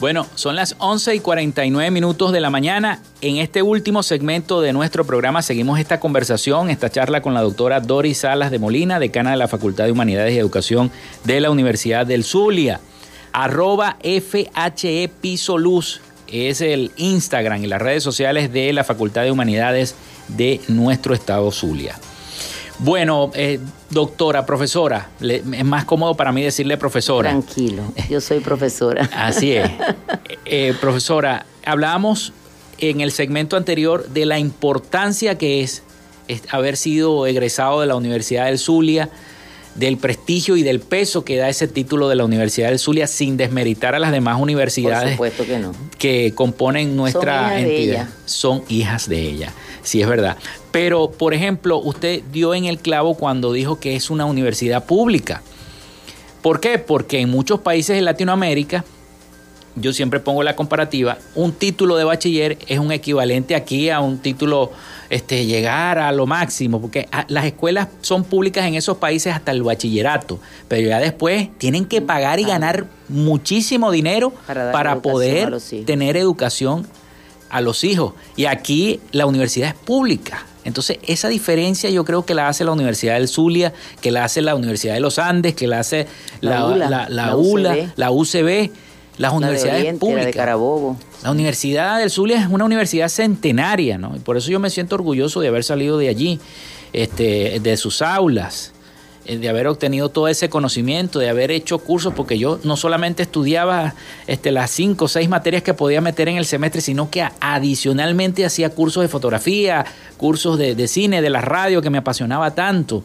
S1: Bueno, son las 11 y 49 minutos de la mañana. En este último segmento de nuestro programa seguimos esta conversación, esta charla con la doctora Doris Salas de Molina, decana de la Facultad de Humanidades y Educación de la Universidad del Zulia. Arroba FHE Piso Luz es el Instagram y las redes sociales de la Facultad de Humanidades de nuestro estado Zulia. Bueno, eh, doctora, profesora, es más cómodo para mí decirle profesora.
S10: Tranquilo, yo soy profesora.
S1: Así es. Eh, profesora, hablábamos en el segmento anterior de la importancia que es, haber sido egresado de la Universidad del Zulia, del prestigio y del peso que da ese título de la Universidad del Zulia sin desmeritar a las demás universidades
S10: que, no.
S1: que componen nuestra entidad. Son hijas de ella, sí es verdad. Pero, por ejemplo, usted dio en el clavo cuando dijo que es una universidad pública. ¿Por qué? Porque en muchos países de Latinoamérica, yo siempre pongo la comparativa, un título de bachiller es un equivalente aquí a un título, este, llegar a lo máximo, porque las escuelas son públicas en esos países hasta el bachillerato, pero ya después tienen que pagar y ganar muchísimo dinero para, poder tener educación a los hijos. Y aquí la universidad es pública. Entonces, esa diferencia yo creo que la hace la Universidad del Zulia, que la hace la Universidad de los Andes, que la hace la, ULA, la, UCB las universidades públicas.
S10: de Carabobo.
S1: La Universidad del Zulia es una universidad centenaria, ¿no? Y por eso yo me siento orgulloso de haber salido de allí, este, de sus aulas, de haber obtenido todo ese conocimiento, de haber hecho cursos, porque yo no solamente estudiaba este, las cinco o seis materias que podía meter en el semestre, sino que adicionalmente hacía cursos de fotografía, cursos de, de cine, de la radio, que me apasionaba tanto.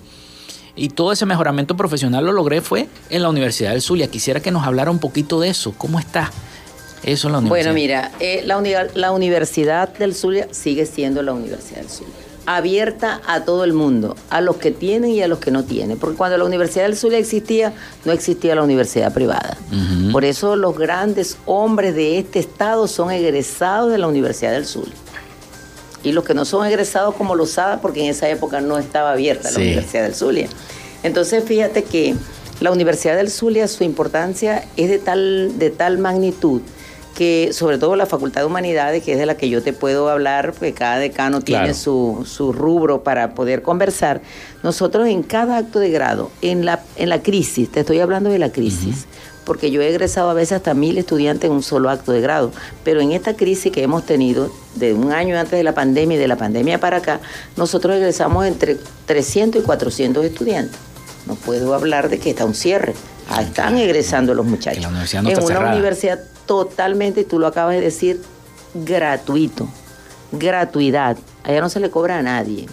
S1: Y todo ese mejoramiento profesional lo logré fue en la Universidad del Zulia. Quisiera que nos hablara un poquito de eso. ¿Cómo está eso en la universidad?
S10: Bueno, mira, eh, la, la Universidad del Zulia sigue siendo la Universidad del Zulia. Abierta a todo el mundo, a los que tienen y a los que no tienen. Porque cuando la Universidad del Zulia existía, no existía la universidad privada. Por eso los grandes hombres de este estado son egresados de la Universidad del Zulia y los que no son egresados como los SADA, porque en esa época no estaba abierta la Universidad del Zulia. Entonces, fíjate que la Universidad del Zulia, su importancia es de tal, de tal magnitud que sobre todo la Facultad de Humanidades, que es de la que yo te puedo hablar, porque cada decano tiene su, su, rubro para poder conversar, nosotros en cada acto de grado, en la, en la crisis, te estoy hablando de la crisis, porque yo he egresado a veces hasta mil estudiantes en un solo acto de grado, pero en esta crisis que hemos tenido de un año antes de la pandemia y de la pandemia para acá, nosotros egresamos entre 300 y 400 estudiantes. No puedo hablar de que está un cierre. Ah, están egresando los muchachos. en una universidad totalmente, tú lo acabas de decir, gratuito. Gratuidad. Allá no se le cobra a nadie.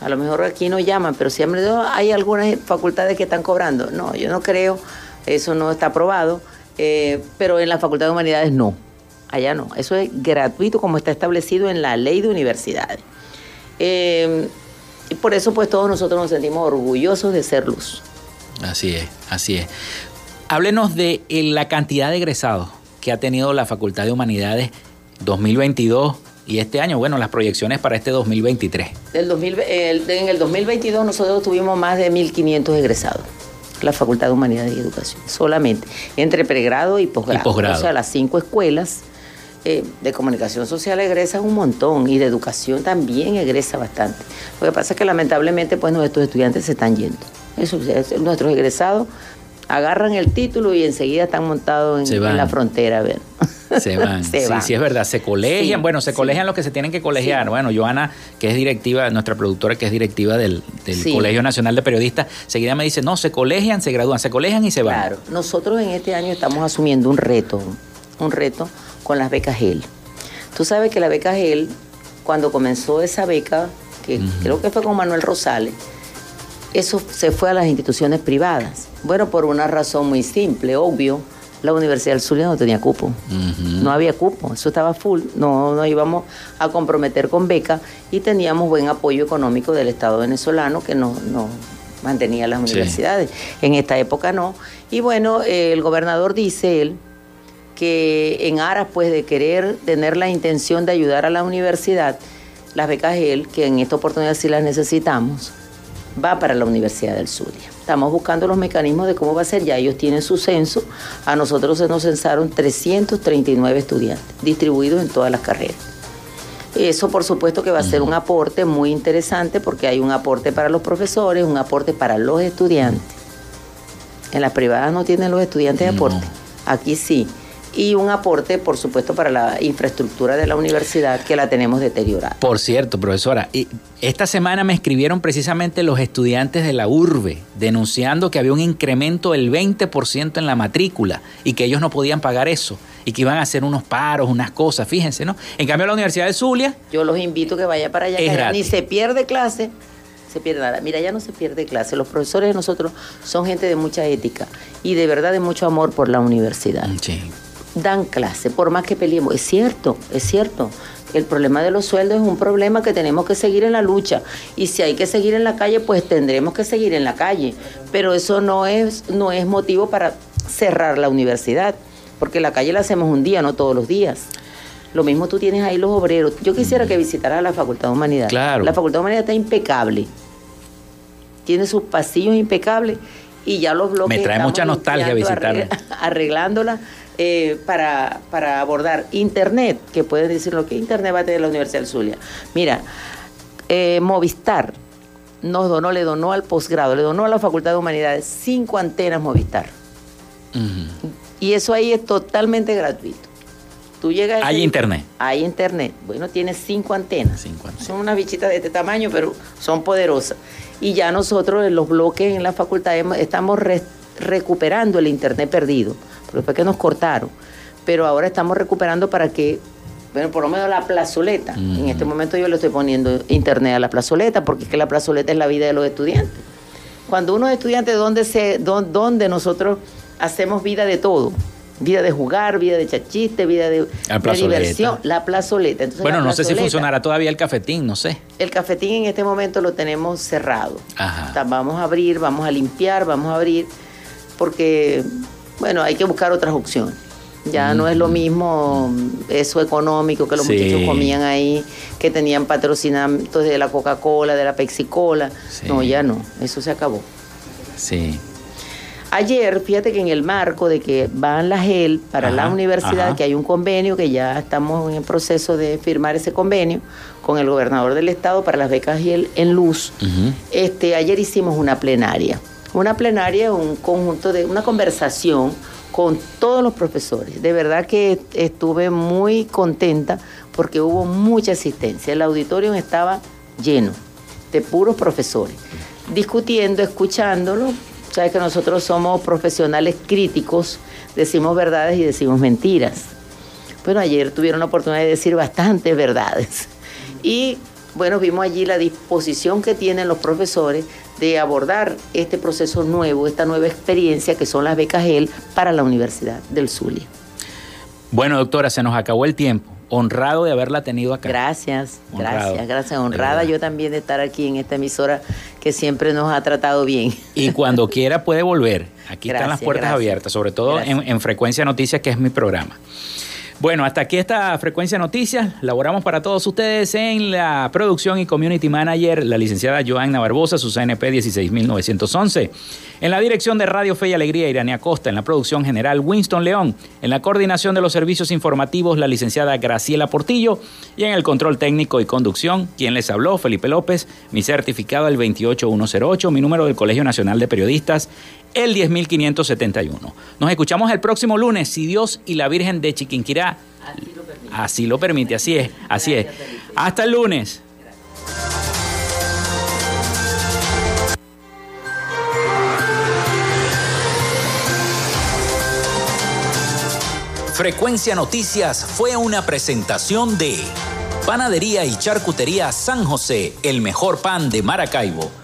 S10: A lo mejor aquí no llaman, pero siempre hay algunas facultades que están cobrando. No, yo no creo eso no está aprobado, eh, pero en la Facultad de Humanidades no, allá no, eso es gratuito como está establecido en la ley de universidades. Eh, y por eso pues todos nosotros nos sentimos orgullosos de ser luz.
S1: Así es, así es. Háblenos de eh, la cantidad de egresados que ha tenido la Facultad de Humanidades 2022 y este año, bueno, las proyecciones para este 2023.
S10: en el 2022 nosotros tuvimos más de 1.500 egresados la Facultad de Humanidades y Educación, solamente, entre pregrado y posgrado. O sea, las cinco escuelas eh, de comunicación social egresan un montón y de educación también egresa bastante. Lo que pasa es que lamentablemente pues nuestros estudiantes se están yendo. Eso, nuestros egresados agarran el título y enseguida están montados en, la frontera a ver.
S1: Se van. sí, sí, es verdad. Se colegian. bueno, se colegian los que se tienen que colegiar. Bueno, Joana, que es directiva, nuestra productora, que es directiva del, Colegio Nacional de Periodistas, seguida me dice, no, se colegian, se gradúan, se colegian y se van. Claro,
S10: nosotros en este año estamos asumiendo un reto, un reto con las becas GEL. Tú sabes que la beca GEL, cuando comenzó esa beca, que creo que fue con Manuel Rosales, eso se fue a las instituciones privadas. Bueno, por una razón muy simple, obvio, la Universidad del Zulia no tenía cupo. No había cupo, eso estaba full, no nos íbamos a comprometer con beca y teníamos buen apoyo económico del Estado venezolano que nos no mantenía las universidades. En esta época no. Y bueno, el gobernador dice él que en aras pues de querer tener la intención de ayudar a la universidad, las becas él, que en esta oportunidad sí las necesitamos, va para la Universidad del Zulia. Estamos buscando los mecanismos de cómo va a ser. Ya ellos tienen su censo. A nosotros se nos censaron 339 estudiantes, distribuidos en todas las carreras. Eso por supuesto que va a ser un aporte muy interesante porque hay un aporte para los profesores, un aporte para los estudiantes. En las privadas no tienen los estudiantes de aporte. Aquí sí. Y un aporte, por supuesto, para la infraestructura de la universidad que la tenemos deteriorada.
S1: Por cierto, profesora, esta semana me escribieron precisamente los estudiantes de la URBE denunciando que había un incremento del 20% en la matrícula y que ellos no podían pagar eso y que iban a hacer unos paros, unas cosas, fíjense, ¿no? En cambio, la Universidad de Zulia...
S10: Yo los invito a que vaya para allá, que ni se pierde clase se pierde nada. Mira, ya no se pierde clase. Los profesores de nosotros son gente de mucha ética y de verdad de mucho amor por la universidad. Sí dan clase, por más que peleemos. Es cierto, es cierto. El problema de los sueldos es un problema que tenemos que seguir en la lucha. Y si hay que seguir en la calle, pues tendremos que seguir en la calle. Pero eso no es, no es motivo para cerrar la universidad, porque la calle la hacemos un día, no todos los días. Lo mismo tú tienes ahí los obreros. Yo quisiera que visitaras la Facultad de Humanidad.
S1: Claro.
S10: La Facultad de Humanidad está impecable. Tiene sus pasillos impecables y ya los bloques.
S1: Me trae mucha nostalgia visitarla.
S10: Arreglándola eh, para, para, abordar Internet, que pueden decir lo que Internet va a tener la Universidad del Zulia. Mira, eh, Movistar nos donó, le donó al posgrado, le donó a la Facultad de Humanidades cinco antenas Movistar. Y eso ahí es totalmente gratuito. Tú llegas
S1: hay internet.
S10: Hay internet. Bueno, tiene cinco antenas. Son unas bichitas de este tamaño, pero son poderosas. Y ya nosotros en los bloques en la facultad estamos recuperando el internet perdido después que nos cortaron. Pero ahora estamos recuperando para que, bueno, por lo menos la plazoleta. En este momento yo le estoy poniendo internet a la plazoleta, porque es que la plazoleta es la vida de los estudiantes. Cuando uno es estudiante, ¿dónde, se, dónde nosotros hacemos vida de todo? vida de jugar, vida de chachiste, vida de, diversión, la plazoleta.
S1: bueno, no sé si funcionará todavía el cafetín, no sé.
S10: El cafetín en este momento lo tenemos cerrado. vamos a abrir, vamos a limpiar, vamos a abrir, porque bueno, hay que buscar otras opciones. Ya no es lo mismo eso económico que los muchachos comían ahí, que tenían patrocinamientos de la Coca-Cola, de la Pepsi-Cola. No, ya no, eso se acabó.
S1: Sí.
S10: Ayer, fíjate que en el marco de que van la GEL para la universidad, que hay un convenio, que ya estamos en el proceso de firmar ese convenio con el gobernador del estado para las becas GEL en luz, este, ayer hicimos una plenaria una plenaria, un conjunto de una conversación con todos los profesores. De verdad que estuve muy contenta porque hubo mucha asistencia. El auditorio estaba lleno de puros profesores, discutiendo, escuchándolo. Sabes que nosotros somos profesionales críticos, decimos verdades y decimos mentiras. Bueno, ayer tuvieron la oportunidad de decir bastantes verdades. Y bueno, vimos allí la disposición que tienen los profesores de abordar este proceso nuevo, esta nueva experiencia que son las becas GEL para la Universidad del Zulia.
S1: Bueno, doctora, se nos acabó el tiempo. Honrado de haberla tenido acá.
S10: Gracias, gracias, gracias. Honrada yo también de estar aquí en esta emisora que siempre nos ha tratado bien.
S1: Y cuando quiera puede volver. Aquí están las puertas abiertas, sobre todo en, en Frecuencia Noticias, que es mi programa. Bueno, hasta aquí esta frecuencia noticias. Laboramos para todos ustedes en la producción y community manager, la licenciada Joanna Barbosa, su CNP 16911. En la dirección de Radio Fe y Alegría, Irania Costa. En la producción general, Winston León. En la coordinación de los servicios informativos, la licenciada Graciela Portillo. Y en el control técnico y conducción, quien les habló, Felipe López. Mi certificado, el 28108. Mi número del Colegio Nacional de Periodistas, el 10571. Nos escuchamos el próximo lunes, si Dios y la Virgen de Chiquinquirá así lo permite. Así es, así es. Hasta el lunes.
S15: Frecuencia Noticias fue una presentación de Panadería y Charcutería San José, el mejor pan de Maracaibo